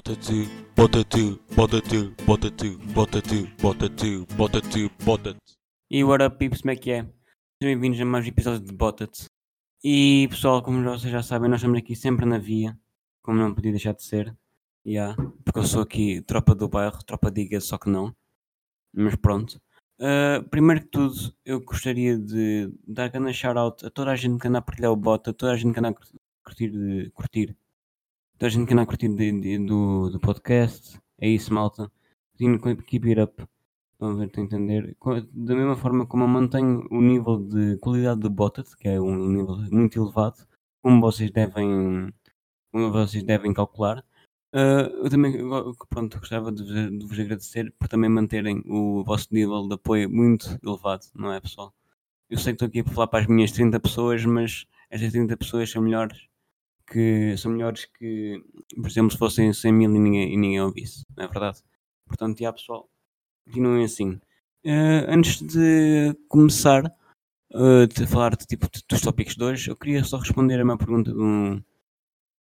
bota tu, bota tu, bota tu, bota tu, bota tu, bota tu, bota tu, bota tu. E what up, peeps, como é que é? Sejam bem-vindos a mais um episódio de Botted. E pessoal, como vocês já sabem, nós estamos aqui sempre na via, como não podia deixar de ser. Yeah, porque eu sou aqui tropa do bairro, tropa diga, só que não. Mas pronto. Uh, primeiro que tudo, eu gostaria de dar grande shout-out a toda a gente que anda a partilhar o bot, a toda a gente que anda a curtir, curtir toda a gente que anda a curtir de, de, do, do podcast. É isso, malta. Keep it up. A ver, estão a entender? Da mesma forma como eu mantenho o nível de qualidade do Botted, que é um nível muito elevado, como vocês devem, como vocês devem calcular. Uh, eu também pronto, gostava de vos, de vos agradecer por também manterem o vosso nível de apoio muito elevado, não é pessoal? Eu sei que estou aqui para falar para as minhas 30 pessoas, mas estas 30 pessoas são melhores que são melhores que, por exemplo, se fossem 100 mil e ninguém, e ninguém ouvisse, não é verdade? Portanto, já pessoal, continuem assim. Uh, antes de começar uh, de falar de, tipo, dos tópicos de hoje, eu queria só responder a uma pergunta de um,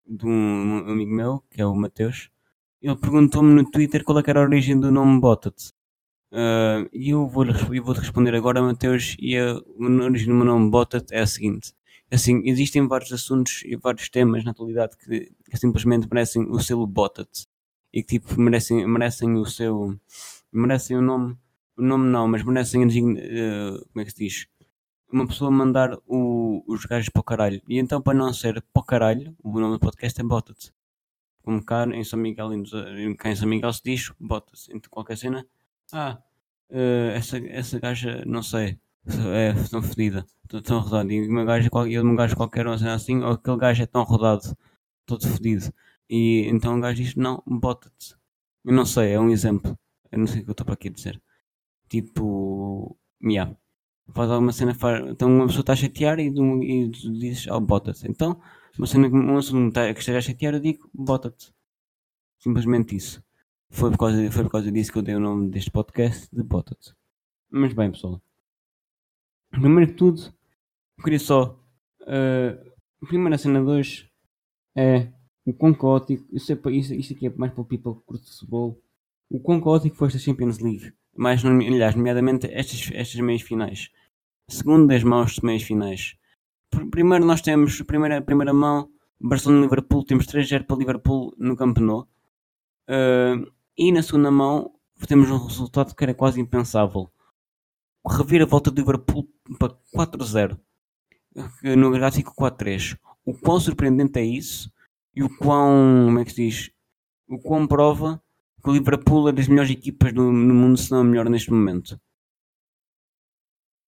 de um amigo meu, que é o Mateus. Ele perguntou-me no Twitter qual é era a origem do nome Botted. Uh, e eu vou-lhe eu vou responder agora, Mateus, e a, a origem do meu nome Botted é a seguinte. Assim, existem vários assuntos e vários temas na atualidade que, que simplesmente merecem o selo Botted e que tipo merecem, merecem o seu merecem o nome o nome não, mas merecem uh, como é que se diz? Uma pessoa mandar o, os gajos para o caralho. E então para não ser para o caralho o nome do podcast é Botted como cá em São Miguel em, em São Miguel se diz Botted então qualquer cena ah uh, essa, essa gaja não sei é tão fedida tão rodado e uma gaja, e um gajo qualquer assim ou aquele gajo é tão rodado todo fedido e então o gajo diz: Não, bota-te. Eu não sei, é um exemplo. Eu não sei o que eu estou para aqui dizer. Tipo, yeah. faz alguma cena, faz, então uma pessoa está a chatear e, e dizes: Oh, bota-te. Então, uma cena uma pessoa que esteja a chatear, eu digo: Bota-te. Simplesmente isso. Foi por, causa, foi por causa disso que eu dei o nome deste podcast de Bota-te. Mas bem, pessoal. Primeiro que tudo, queria só. Uh, a cena de hoje é o quão caótico, isso, é, isso, isto aqui é mais para o people que curte futebol, o quão caótico foi esta Champions League, mais, aliás, nomeadamente estas, estas meias finais. Segundo das mãos de meias finais. Primeiro nós temos, primeira, primeira mão, Barcelona-Liverpool, temos 3-0 para Liverpool no Camp Nou. Uh, e na segunda mão temos um resultado que era quase impensável. Revira a volta do Liverpool para 4-0. No gráfico 4-3. O quão surpreendente é isso? e o quão, como é que se diz, o quão prova que o Liverpool é das melhores equipas do, no mundo, se não a melhor neste momento.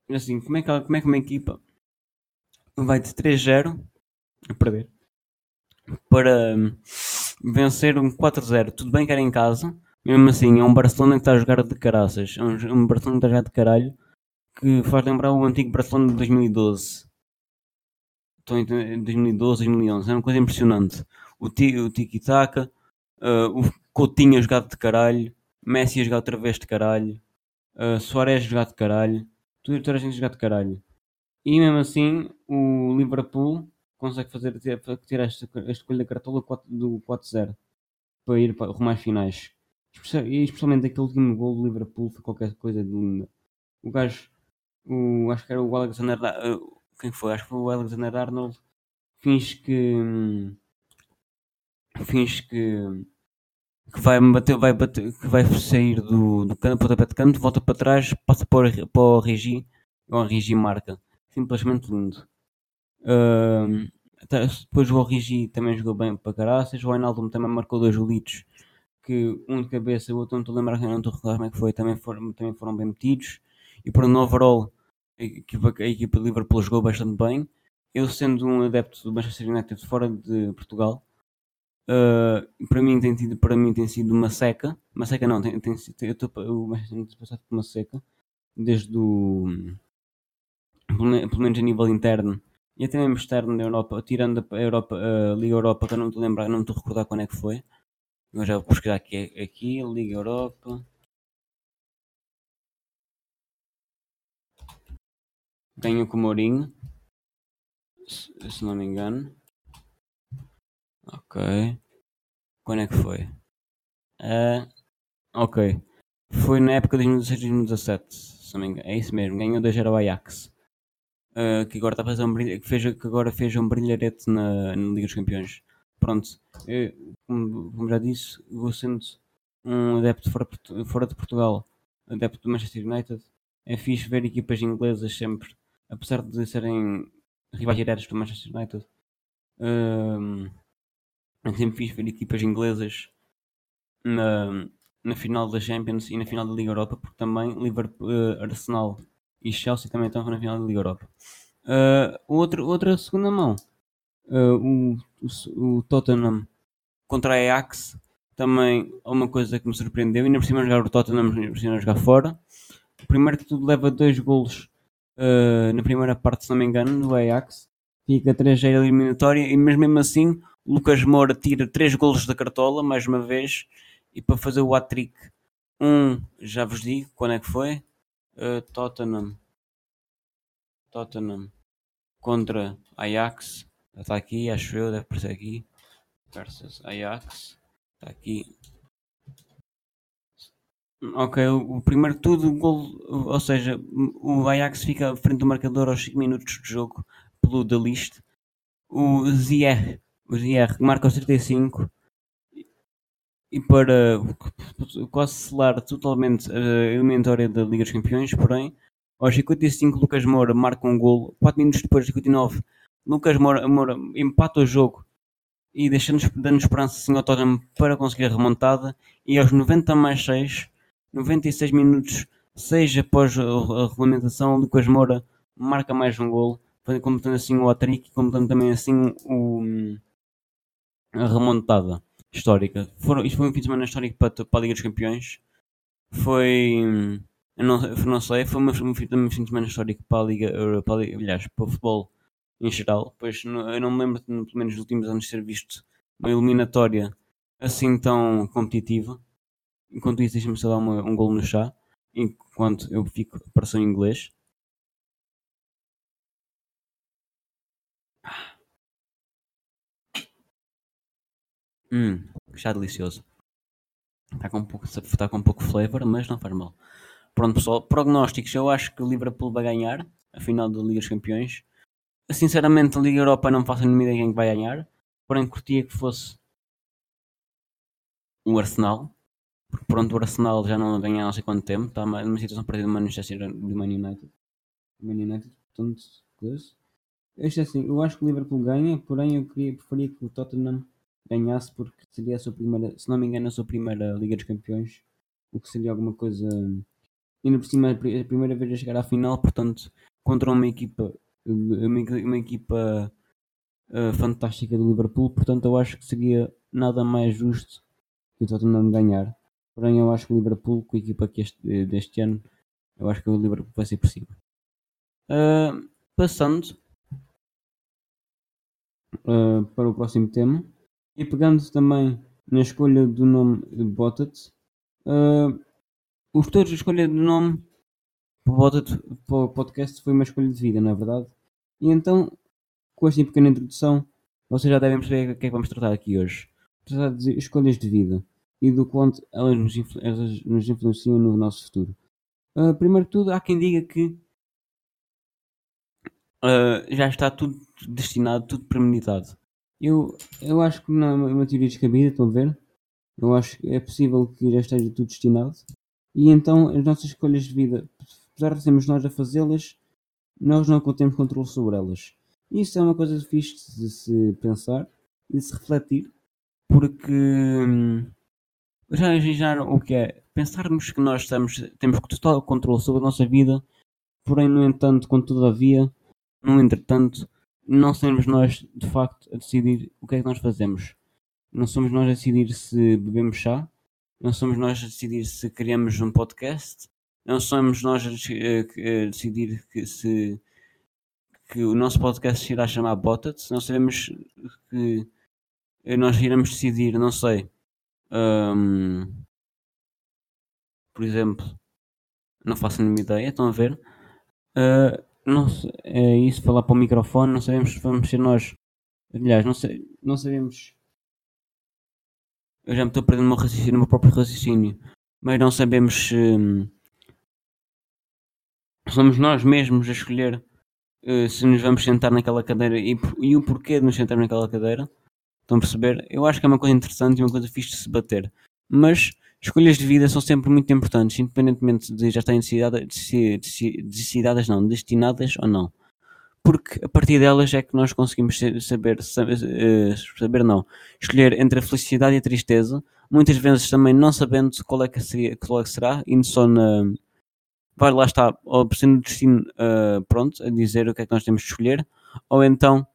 Assim, como é que, como é que uma equipa vai de 3-0 a perder para hum, vencer um 4-0? Tudo bem que era em casa, mesmo assim, é um Barcelona que está a jogar de caraças. É um, um Barcelona que está a jogar de caralho que faz lembrar o antigo Barcelona de 2012 em 2012, 2011. É uma coisa impressionante. O, o tiki-taka, uh, o Coutinho a jogar de caralho, Messi a jogar outra vez de caralho, uh, Soares a jogar de caralho, tudo, toda a gente a jogar de caralho. E mesmo assim, o Liverpool consegue fazer tirar esta, esta escolha da cartola do 4-0 para ir para rumar finais. E especialmente aquele último gol do Liverpool foi qualquer coisa de linda. O gajo, o, acho que era o Alexander, uh, quem foi? Acho que foi o Alexander Arnold. Finge que. Finge que. Que vai bater, vai bater, que vai sair do, do canto, pontapé de canto, volta para trás, passa para para o Regi, o Regi marca. Simplesmente lindo. Uh, depois o Origi também jogou bem para caraças. O Wijnaldum também marcou dois golitos. Que um de cabeça, o outro não estou a lembrar, não estou a recordar como é que foi. Também foram, também foram bem metidos. E para o overall, a equipa, a equipa de Liverpool jogou bastante bem. Eu, sendo um adepto do Manchester United fora de Portugal, uh, para, mim tem tido, para mim tem sido uma seca. Uma seca não, tem, tem, eu estou o Manchester United passado por uma seca, desde o. pelo menos a nível interno e até mesmo externo da Europa, tirando a Europa, a Liga Europa, que eu não estou a lembrar, não estou a recordar quando é que foi. Eu já vou pesquisar aqui, aqui Liga Europa. Ganhou com o Mourinho. Se, não me engano. Ok. Quando é que foi? Ah, ok. Foi na época de 2016-2017, se não me engano. É isso mesmo, ganhou 2 ao Ajax. Ah, que agora está a fazer um brilho, que, fez, que agora fez um brilharete na, na Liga dos Campeões. Pronto, eu, como, como já disse, vou sendo um adepto fora, fora de Portugal, adepto do Manchester United. É fixe ver equipas inglesas sempre, apesar de serem rivais diretos do Manchester United. Um, sempre fixe ver equipas inglesas na, na final da Champions e na final da Liga Europa, porque também Liverpool, uh, Arsenal e Chelsea também estão na final da Liga Europa. Uh, outra segunda mão, uh, o, o, o, Tottenham contra a Ajax, também é uma coisa que me surpreendeu. E ainda por cima jogar o Tottenham, ainda por cima jogar fora. Primeiro que tudo leva dois golos uh, na primeira parte, se não me engano, do Ajax. Fica 3-0 eliminatória e mesmo assim Lucas Moura tira 3 golos da cartola, mais uma vez, e para fazer o hat-trick, um, já vos digo, quando é que foi? Uh, Tottenham. Tottenham contra Ajax. Está aqui, acho eu, deve aparecer aqui. Versus Ajax. Está aqui. Ok, o, primeiro de tudo, o gol, ou seja, o Ajax fica à frente do marcador aos 5 minutos de jogo pelo da list. O Zier o GR marca os 35 e para quase selar totalmente a eliminatória da Liga dos Campeões, porém, aos 55 Lucas Moura marca um golo, 4 minutos depois, 59, Lucas Moura, Moura empata o jogo e deixando dando esperança assim ao Tottenham para conseguir a remontada. E aos 90 mais 6, 96 minutos, 6 após a regulamentação, Lucas Moura marca mais um golo, completando assim o hat-trick e completando também assim o a remontada histórica. Foram, isto foi um fim de semana histórico para, para a Liga dos Campeões. Foi. Não, não sei, foi um fim de semana histórico para a Liga, para a Liga, aliás, para o futebol em geral. Pois eu não me lembro, pelo menos nos últimos anos, ter visto uma eliminatória assim tão competitiva. Enquanto isso, deixa-me só dar uma, um gol no chá, enquanto eu fico a em inglês. Hum, chá delicioso. Está com, um pouco, está com um pouco flavor, mas não faz mal. Pronto, pessoal. Prognósticos. Eu acho que o Liverpool vai ganhar a final da Liga dos Campeões. Sinceramente, a Liga Europa não faço mínima ideia quem vai ganhar. Porém, curtia que fosse o Arsenal. Porque pronto, o Arsenal já não ganha há não sei quanto tempo. Está numa situação parecida do Manchester do Man United. Man United, portanto, coisa. Este é assim, eu acho que o Liverpool ganha, porém eu queria, preferia que o Tottenham ganhasse porque seria a sua primeira, se não me engano, a sua primeira Liga dos Campeões, o que seria alguma coisa ainda por cima a primeira vez a chegar à final, portanto, contra uma equipa uma, uma equipa uh, fantástica do Liverpool, portanto eu acho que seria nada mais justo que o Tottenham ganhar. Porém eu acho que o Liverpool, com a equipa que este, deste ano, eu acho que o Liverpool vai ser por cima. Uh, passando uh, para o próximo tema. E pegando também na escolha do nome Bottet, uh, os a escolha do nome Bottet para o podcast foi uma escolha de vida, não é verdade? E então, com esta pequena introdução, vocês já devem perceber o que é que vamos tratar aqui hoje. Tratar de escolhas de vida e do quanto elas nos, elas nos influenciam no nosso futuro. Uh, primeiro de tudo, há quem diga que uh, já está tudo destinado, tudo premeditado. Eu, eu acho que não é uma, teoria descabida, estão a ver? Eu acho que é possível que já esteja tudo destinado. E então as nossas escolhas de vida, apesar de sermos nós a fazê-las, nós não temos controle sobre elas. Isso é uma coisa fixe de se pensar e de se refletir, porque hum, já imaginaram o que é pensarmos que nós estamos, temos total controle sobre a nossa vida, porém, no entanto, todavia, no entretanto, não somos nós de facto a decidir o que é que nós fazemos. Não somos nós a decidir se bebemos chá, não somos nós a decidir se criamos um podcast, não somos nós a, decidir que se que o nosso podcast se irá chamar Botat, não sabemos que nós iremos decidir, não sei, um, por exemplo, não faço nenhuma ideia, estão a ver? Uh, não é isso, falar para o microfone, não sabemos se vamos ser nós. Aliás, não, sei, não sabemos eu já me estou perdendo no meu, raciocínio, no meu próprio raciocínio, mas não sabemos se somos nós mesmos a escolher uh, se nos vamos sentar naquela cadeira e, e, o porquê de nos sentar naquela cadeira. Estão a perceber? Eu acho que é uma coisa interessante e uma coisa fixe de se bater. Mas escolhas de vida são sempre muito importantes, independentemente de já estarem decididas, não, destinadas ou não. Porque a partir delas é que nós conseguimos saber, eh, saber não, escolher entre a felicidade e a tristeza, muitas vezes também não sabendo qual é que, seria, qual é que será, indo só na, vai lá está, ou sendo o destino uh, pronto, a dizer o que é que nós temos de escolher, ou então,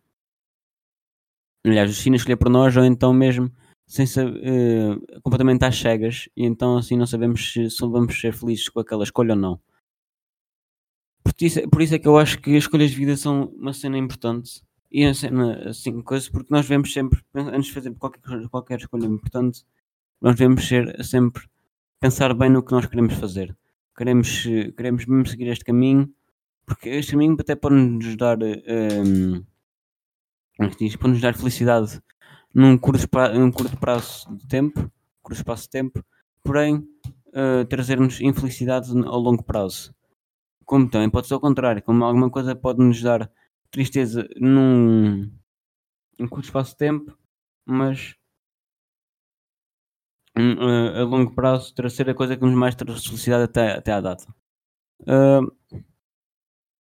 aliás, o destino a escolher por nós, ou então mesmo sem saber, uh, completamente às cegas, e então assim não sabemos se, se vamos ser felizes com aquela escolha ou não. Por isso, por isso é que eu acho que as escolhas de vida são uma cena importante. E uma cena assim, coisa, porque nós devemos sempre, antes de fazer qualquer, qualquer escolha importante, nós devemos ser sempre pensar bem no que nós queremos fazer. Queremos, queremos mesmo seguir este caminho, porque este caminho até pode nos dar, é diz, pode nos dar felicidade num curto, pra, num curto prazo de tempo, curto espaço de tempo, porém uh, trazer-nos infelicidade ao longo prazo. Como também pode ser ao contrário, como alguma coisa pode nos dar tristeza num, num curto espaço de tempo, mas uh, a longo prazo terá a coisa que nos mais traz felicidade até, até à data. Uh,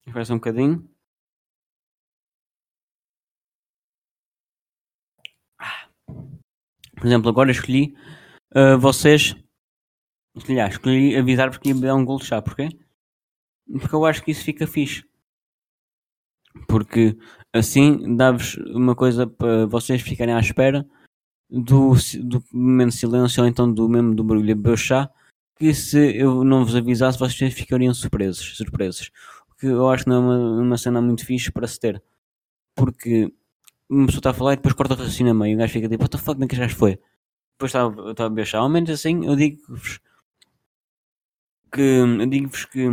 Espera só um bocadinho. Ah. Por exemplo, agora escolhi uh, vocês. Escolhi avisar-vos que ia dar um gol de chá. Porquê? Porque eu acho que isso fica fixe. Porque assim dá-vos uma coisa para vocês ficarem à espera do, do momento de silêncio ou então do mesmo do barulho de chá que se eu não vos avisasse vocês ficariam surpresos, surpresos. O que eu acho que não é uma, uma cena muito fixe para se ter. Porque uma pessoa está a falar e depois corta o raciocínio a meio e o gajo fica tipo, what the fuck, nem que já foi? Depois está a chá. Ao menos assim eu digo-vos que eu digo-vos que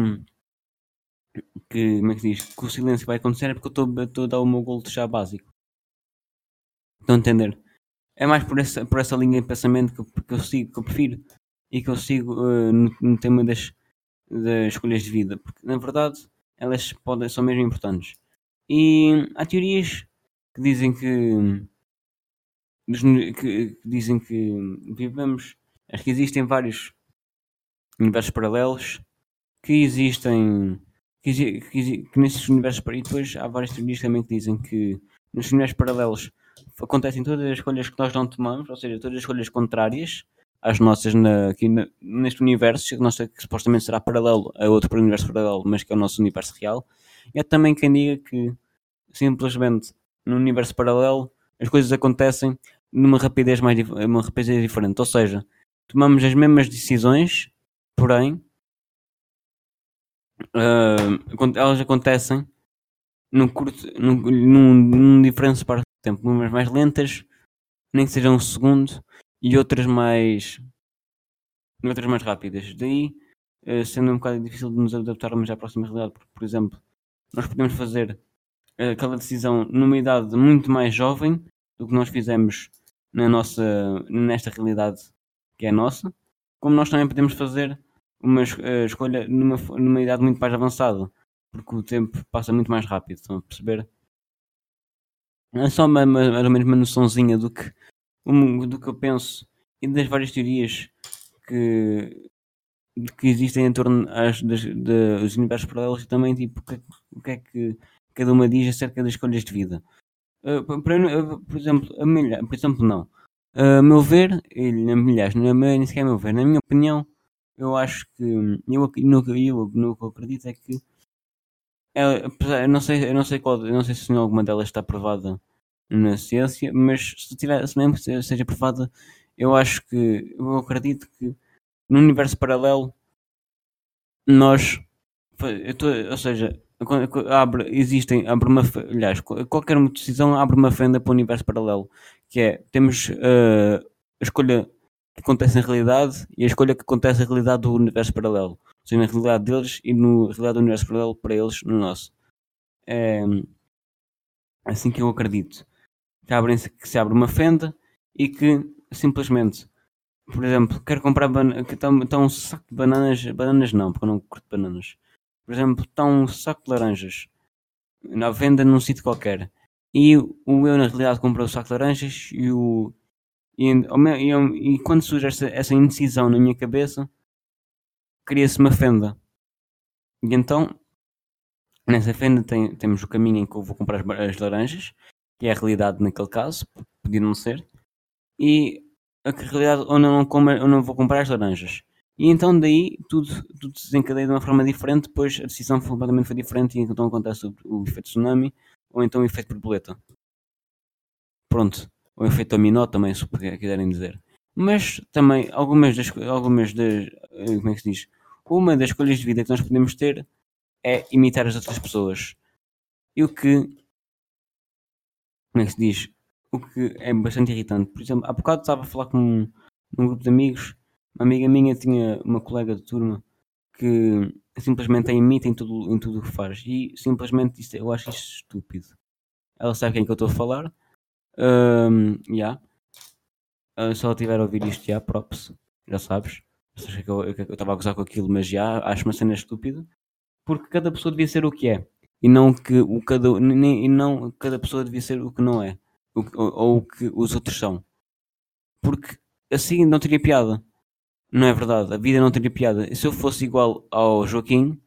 que, como é que diz, que o silêncio vai acontecer é porque eu estou a dar o meu gol de chá básico. Estão a entender? é mais por essa, por essa linha de pensamento que, que eu sigo, que eu prefiro e que eu sigo uh, no, no, tema das, das escolhas de vida, porque na verdade elas podem, são mesmo importantes. E há teorias que dizem que, que, que dizem que vivemos, acho que existem vários universos paralelos que existem que, que, que nesses universos e depois há várias teorias também que dizem que nos universos paralelos acontecem todas as escolhas que nós não tomamos, ou seja, todas as escolhas contrárias às nossas na, aqui na, neste universo, que, nós, que supostamente será paralelo a outro universo paralelo, mas que é o nosso universo real. E há também quem diga que simplesmente no universo paralelo as coisas acontecem numa rapidez mais uma rapidez diferente, ou seja, tomamos as mesmas decisões, porém uh, elas acontecem num curto, num, num, num diferente espaço tempo, umas mais lentas, nem que sejam um segundo, e outras mais outras mais rápidas. Daí, uh, sendo um bocado difícil de nos adaptarmos à próxima realidade, porque, por exemplo, nós podemos fazer aquela decisão numa idade muito mais jovem do que nós fizemos na nossa, nesta realidade que é nossa, como nós também podemos fazer uma uh, escolha numa, numa idade muito mais avançada, porque o tempo passa muito mais rápido, estão a perceber? É só mais ou menos uma noçãozinha do que, do que eu penso e das várias teorias que, que existem em torno das, das, dos universos paralelos e também tipo, o que, o que é que cada uma diz acerca das escolhas de vida. Uh, por, por, exemplo, a por exemplo, não. Uh, a meu ver, ele, milhares, não é nem sequer a meu ver, na minha opinião, eu acho que eu, no, eu, no que eu acredito é que é, eu não sei, eu não sei qual, eu não sei se alguma delas está provada na ciência, mas se, tiver, se mesmo seja provada, eu acho que eu acredito que no universo paralelo nós tô, ou seja, abre, existem, abre uma, aliás, qualquer decisão abre uma fenda para o universo paralelo, que é, temos uh, a escolha que acontece na realidade e a escolha que acontece na realidade do universo paralelo seja na realidade deles e na realidade do universo paralelo para eles no nosso. É assim que eu acredito. Que, abrem que se abre uma fenda e que simplesmente por exemplo, quero comprar que está tá um saco de bananas, bananas não, porque eu não curto bananas. Por exemplo, está um saco de laranjas na venda num sítio qualquer. E o eu, na realidade, comprei o saco de laranjas e o. E, e, e quando surge essa, essa indecisão na minha cabeça, cria-se uma fenda. E então, nessa fenda tem, temos o caminho em que eu vou comprar as, as laranjas, que é a realidade naquele caso, podia não ser, e a realidade onde eu não, como, eu não vou comprar as laranjas. E então daí tudo, tudo se desencadeia de uma forma diferente, depois a decisão completamente foi diferente e então acontece o, o efeito tsunami ou então o efeito borboleta. Pronto, o efeito dominó também, se quiserem dizer. Mas também algumas das, algumas das, eh, como é que se diz? Uma das escolhas de vida que nós podemos ter é imitar as outras pessoas. E o que, como é que se diz? O que é bastante irritante. Por exemplo, há bocado estava a falar com um, um grupo de amigos uma amiga minha tinha uma colega de turma que simplesmente a imita em tudo, em tudo o que faz. E simplesmente isto, eu acho isto estúpido. Ela sabe quem que eu estou a falar. Um, yeah. Uh, se ela tiver a ouvir isto, já, props. Já sabes. Eu estava a gozar com aquilo, mas já acho uma cena estúpida. Porque cada pessoa devia ser o que é. E não que o cada, nem, e não cada pessoa devia ser o que não é. O, ou, ou o que os outros são. Porque assim não teria piada. Não é verdade, a vida não teria piada. Se eu fosse igual ao Joaquim,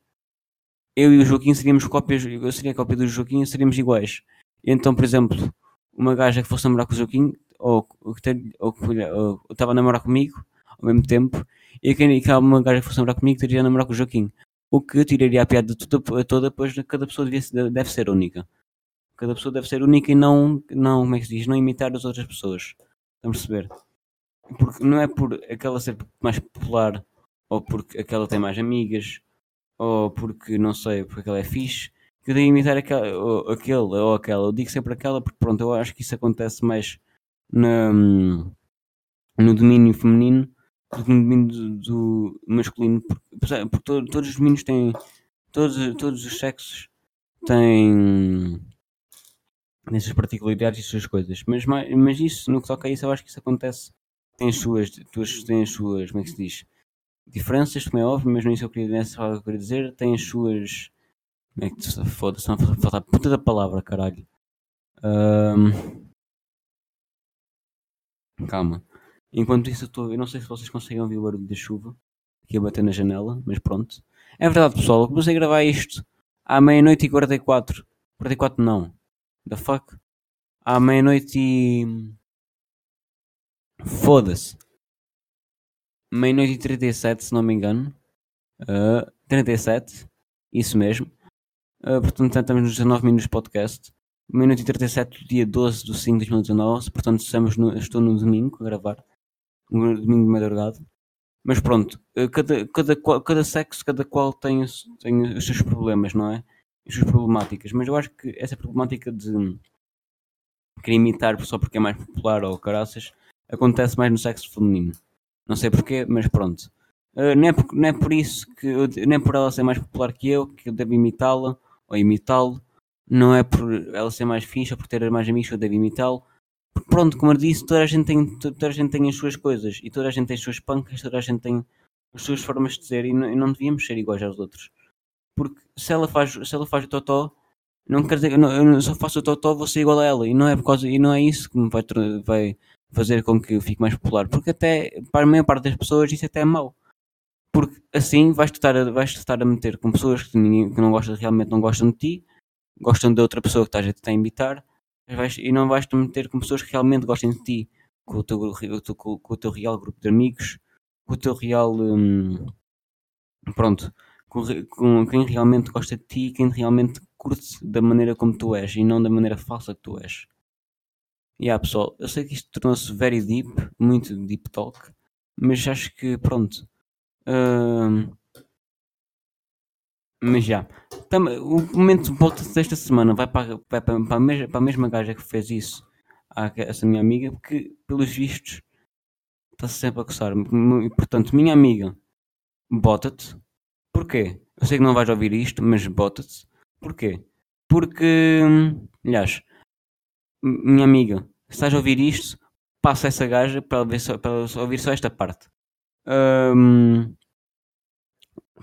eu e o Joaquim seríamos cópias, eu seria a cópia do Joaquim seríamos iguais. Então, por exemplo, uma gaja que fosse namorar com o Joaquim, ou, ou, estava a namorar comigo ao mesmo tempo, e que, que uma gaja que fosse namorar comigo teria a namorar com o Joaquim. O que tiraria a piada toda, toda pois cada pessoa deve, ser única. Cada pessoa deve ser única e não, não, como é que se diz, não imitar as outras pessoas. Vamos perceber? Porque não é por aquela ser mais popular ou porque aquela tem mais amigas ou porque não sei, porque aquela é fixe que eu devo imitar aquela, ou, aquele ou aquela. Eu digo sempre aquela porque pronto, eu acho que isso acontece mais na, no domínio feminino do que no domínio do, do masculino, porque, porque todo, todos os domínios têm todos, todos os sexos têm essas particularidades e suas coisas, mas, mas isso, no que toca a isso, eu acho que isso acontece tem as suas, tem as suas, como é que se diz? Diferenças, como é óbvio, mas não é isso que eu queria, dizer, eu queria dizer. Tem as suas. Como é que se foda-se? Não falta a puta da palavra, caralho. Um... Calma. Enquanto isso, eu, estou, eu não sei se vocês conseguem ouvir o barulho da chuva aqui a bater na janela, mas pronto. É verdade, pessoal. Eu comecei a gravar isto à meia-noite e 44. 44 não. The fuck? À meia-noite e. Foda-se. Meia-noite e 37, se não me engano. Uh, 37, isso mesmo. Uh, portanto, estamos nos 19 minutos de podcast. Meia-noite e 37, dia 12 de 5 de 2019. Portanto, estamos no, estou no domingo a gravar. No domingo de madrugada. Mas pronto, uh, cada, cada, cada sexo, cada qual tem, tem os seus problemas, não é? As suas problemáticas. Mas eu acho que essa problemática de querer imitar só porque é mais popular ou caraças acontece mais no sexo feminino. Não sei porquê, mas pronto. Uh, não, é por, não é por isso que eu, nem por ela ser mais popular que eu, que eu devo imitá-la ou imitá-lo. Não é por ela ser mais fixa, por ter mais amigos que eu devo imitá-lo. Pronto, como eu disse, toda a, gente tem, toda a gente tem as suas coisas e toda a gente tem as suas pancas, toda a gente tem as suas formas de ser e não, e não devíamos ser iguais aos outros. Porque se ela faz, se ela faz o totó, não quer dizer que eu, eu só faço o totó, vou ser igual a ela. E não é, por causa, e não é isso que me vai, vai fazer com que eu fique mais popular. Porque até, para a maior parte das pessoas, isso até é mau. Porque assim vais estar a, vais estar a meter com pessoas que, ninguém, que não gostam, realmente não gostam de ti, gostam de outra pessoa que estás a tentar imitar, vais, e não vais te meter com pessoas que realmente gostem de ti, com o teu, com, com o teu real grupo de amigos, com o teu real. Hum, pronto. Com, com quem realmente gosta de ti, quem realmente curte da maneira como tu és e não da maneira falsa que tu és. E yeah, pessoal, eu sei que isto tornou-se very deep, muito deep talk, mas acho que pronto. Uh, mas já. O momento de desta semana vai para, vai para, para, a mesma, para a mesma gaja que fez isso a essa minha amiga, porque pelos vistos está-se sempre a coçar. E, portanto, minha amiga, bota-te. Porquê? Eu sei que não vais ouvir isto, mas bota-te. Porquê? Porque, aliás, minha amiga, se estás a ouvir isto, passo essa gaja para ver só, para ouvir só esta parte. Ahm,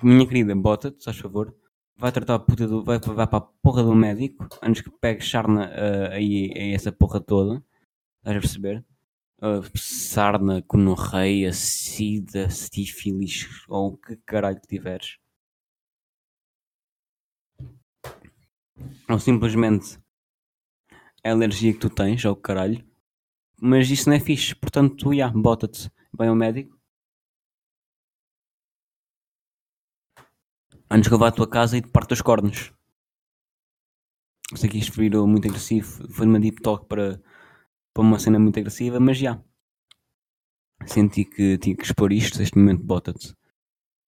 minha querida, bota-te, faz favor. Vai tratar a puta do. Vai, vai para a porra do médico antes que pegue sarna ah, aí a essa porra toda. Estás a perceber? Uh, sarna, conorreia, sida, sífilis ou o que caralho que tiveres. Ou simplesmente a alergia que tu tens ao caralho. Mas isso não é fixe. Portanto, já, bota-te. Vai ao médico. Antes que eu vá à tua casa e te parto os cornos. Sei que isto virou muito agressivo. Foi uma deep talk para, para uma cena muito agressiva, mas já. Senti que tinha que expor isto. Neste momento, bota-te.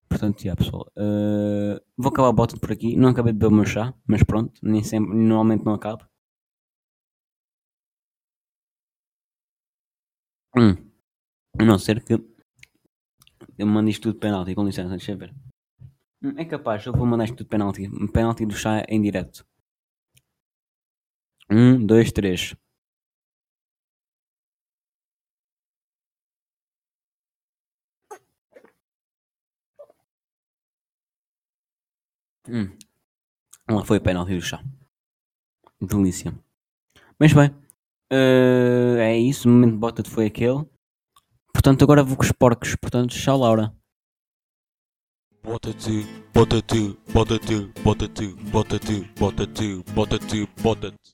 Portanto, já, pessoal. Uh, vou acabar a bota por aqui. Não acabei de beber o meu chá, mas pronto. Nem sempre, normalmente não acabo. Hum. A não ser que eu mando isto tudo de penalti, com licença, deixa eu ver. Hum, É capaz, eu vou mandar isto tudo de penalti. Penalti do chá em direto. Um, dois, três. Hum. Lá foi o penalti do chá. Delícia. Mas bem, eh, é isso. O momento bota foi aquele. Portanto, agora vou com os porcos. Portanto, tchau, Laura. Bota-te, bota-te, bota-te, bota-te, bota-te, bota-te, bota-te, bota-te.